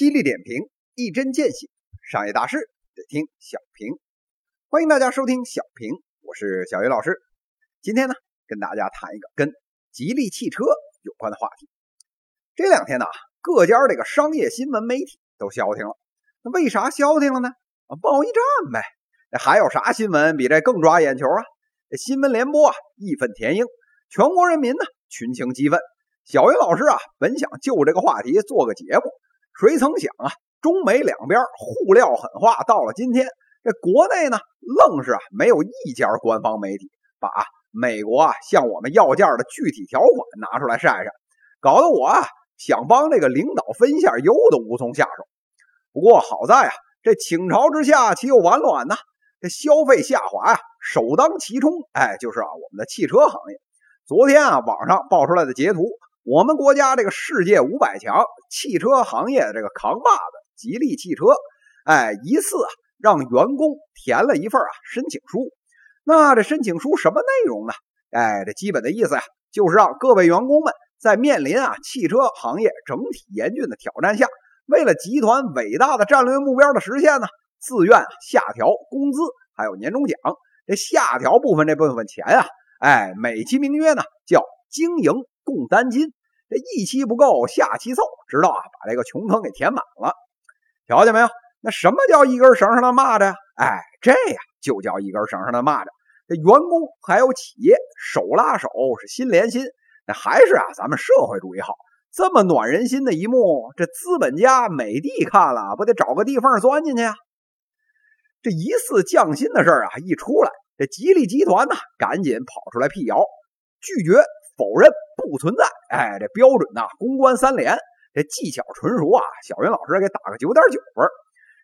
犀利点评，一针见血。商业大事得听小平。欢迎大家收听小平，我是小鱼老师。今天呢，跟大家谈一个跟吉利汽车有关的话题。这两天呢，各家这个商业新闻媒体都消停了。那为啥消停了呢？啊，贸易战呗。还有啥新闻比这更抓眼球啊？这新闻联播啊，义愤填膺，全国人民呢群情激愤。小云老师啊，本想就这个话题做个节目，谁曾想啊，中美两边互撂狠话，到了今天，这国内呢，愣是啊没有一家官方媒体把美国啊向我们要价的具体条款拿出来晒晒，搞得我啊想帮这个领导分一下忧都无从下手。不过好在啊，这倾巢之下岂有完卵呢？这消费下滑呀，首当其冲，哎，就是啊我们的汽车行业。昨天啊，网上爆出来的截图。我们国家这个世界五百强汽车行业的这个扛把子吉利汽车，哎，一次啊让员工填了一份啊申请书。那这申请书什么内容呢？哎，这基本的意思呀，就是让各位员工们在面临啊汽车行业整体严峻的挑战下，为了集团伟大的战略目标的实现呢，自愿下调工资还有年终奖。这下调部分这部分钱啊，哎，美其名曰呢叫经营共担金。这一期不够，下期凑，直到啊把这个穷坑给填满了。瞧见没有？那什么叫一根绳上的蚂蚱呀？哎，这呀就叫一根绳上的蚂蚱。这员工还有企业手拉手是心连心，那还是啊咱们社会主义好。这么暖人心的一幕，这资本家美帝看了不得找个地缝钻进去呀？这疑似降薪的事啊一出来，这吉利集团呢赶紧跑出来辟谣，拒绝否认。不存在，哎，这标准呐，公关三连，这技巧纯熟啊。小云老师给打个九点九分。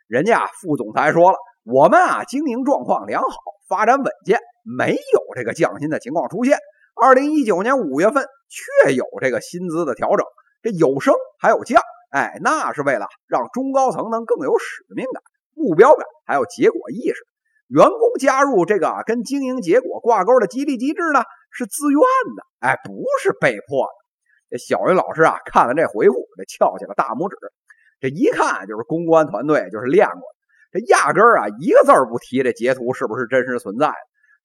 人家副总裁说了，我们啊经营状况良好，发展稳健，没有这个降薪的情况出现。二零一九年五月份确有这个薪资的调整，这有升还有降，哎，那是为了让中高层能更有使命感、目标感，还有结果意识。员工加入这个跟经营结果挂钩的激励机制呢？是自愿的，哎，不是被迫的。这小云老师啊，看了这回复，这翘起了大拇指。这一看就是公关团队，就是练过的。这压根儿啊，一个字儿不提这截图是不是真实存在的。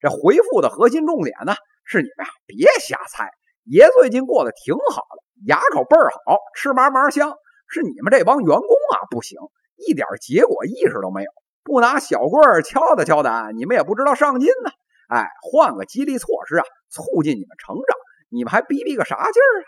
这回复的核心重点呢，是你们啊，别瞎猜。爷最近过得挺好的，牙口倍儿好，吃嘛嘛香。是你们这帮员工啊不行，一点结果意识都没有，不拿小棍儿敲打敲打，你们也不知道上进呢。哎，换个激励措施啊，促进你们成长，你们还逼逼个啥劲儿啊？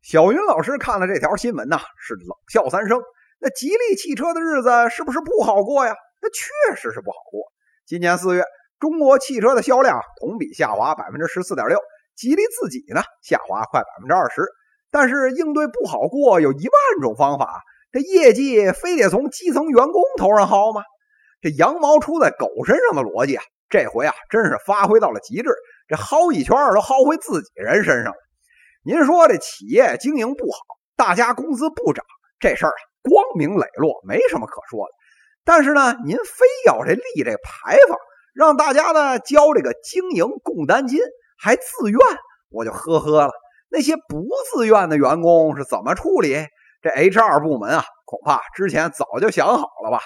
小云老师看了这条新闻呢，是冷笑三声。那吉利汽车的日子是不是不好过呀？那确实是不好过。今年四月，中国汽车的销量同比下滑百分之十四点六，吉利自己呢下滑快百分之二十。但是应对不好过有一万种方法，这业绩非得从基层员工头上薅吗？这羊毛出在狗身上的逻辑啊！这回啊，真是发挥到了极致，这薅一圈都薅回自己人身上了。您说这企业经营不好，大家工资不涨，这事儿啊光明磊落，没什么可说的。但是呢，您非要这立这牌坊，让大家呢交这个经营共担金，还自愿，我就呵呵了。那些不自愿的员工是怎么处理？这 HR 部门啊，恐怕之前早就想好了吧？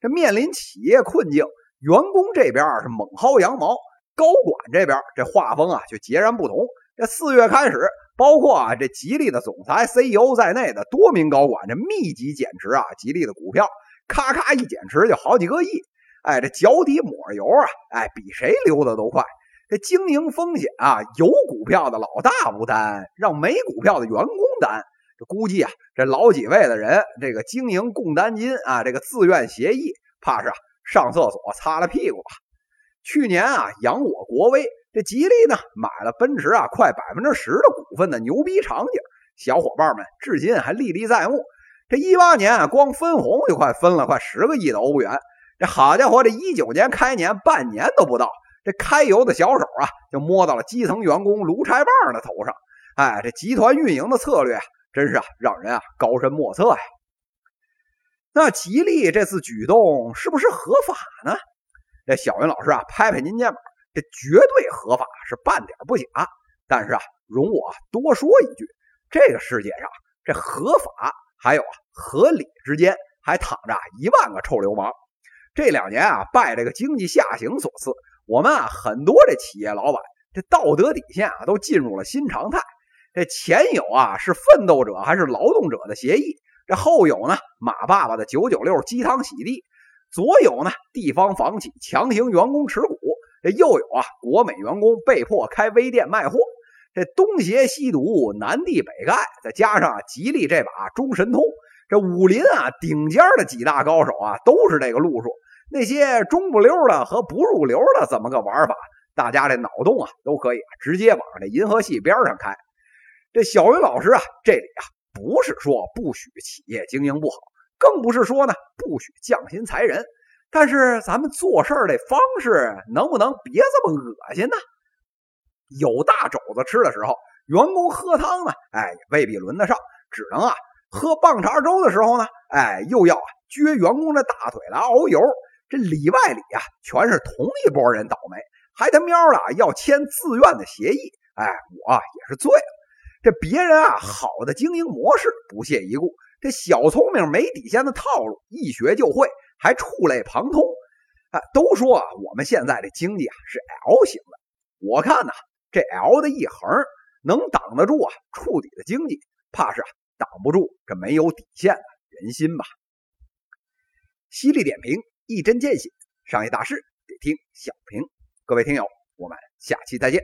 这面临企业困境。员工这边是猛薅羊毛，高管这边这画风啊就截然不同。这四月开始，包括啊这吉利的总裁、CEO 在内的多名高管，这密集减持啊吉利的股票，咔咔一减持就好几个亿。哎，这脚底抹油啊，哎，比谁溜的都快。这经营风险啊，有股票的老大不担，让没股票的员工担。这估计啊，这老几位的人，这个经营共担金啊，这个自愿协议，怕是啊。上厕所擦了屁股吧。去年啊，扬我国威，这吉利呢买了奔驰啊快百分之十的股份的牛逼场景，小伙伴们至今还历历在目。这一八年啊光分红就快分了快十个亿的欧元，这好家伙，这一九年开年半年都不到，这开油的小手啊就摸到了基层员工卢柴棒的头上。哎，这集团运营的策略真是啊让人啊高深莫测呀。那吉利这次举动是不是合法呢？这小云老师啊，拍拍您肩膀，这绝对合法，是半点不假。但是啊，容我多说一句，这个世界上这合法还有啊，河里之间还躺着一万个臭流氓。这两年啊，拜这个经济下行所赐，我们啊很多这企业老板这道德底线啊都进入了新常态。这前有啊是奋斗者还是劳动者的协议，这后有呢马爸爸的九九六鸡汤洗地，左有呢地方房企强行员工持股，这右有啊国美员工被迫开微店卖货。这东邪西毒，南帝北丐，再加上吉利这把中神通，这武林啊顶尖的几大高手啊都是这个路数。那些中不溜的和不入流的怎么个玩法？大家这脑洞啊都可以直接往这银河系边上开。这小云老师啊，这里啊不是说不许企业经营不好，更不是说呢不许降薪裁人，但是咱们做事的方式能不能别这么恶心呢？有大肘子吃的时候，员工喝汤呢，哎，未必轮得上，只能啊喝棒碴粥的时候呢，哎，又要啊撅员工的大腿来熬油，这里外里啊全是同一波人倒霉，还他喵的要签自愿的协议，哎，我也是醉了。这别人啊好的经营模式不屑一顾，这小聪明没底线的套路一学就会，还触类旁通。啊，都说啊我们现在的经济啊是 L 型的，我看呢。这 L 的一横能挡得住啊触底的经济，怕是啊挡不住这没有底线的人心吧？犀利点评，一针见血，商业大事得听小平。各位听友，我们下期再见。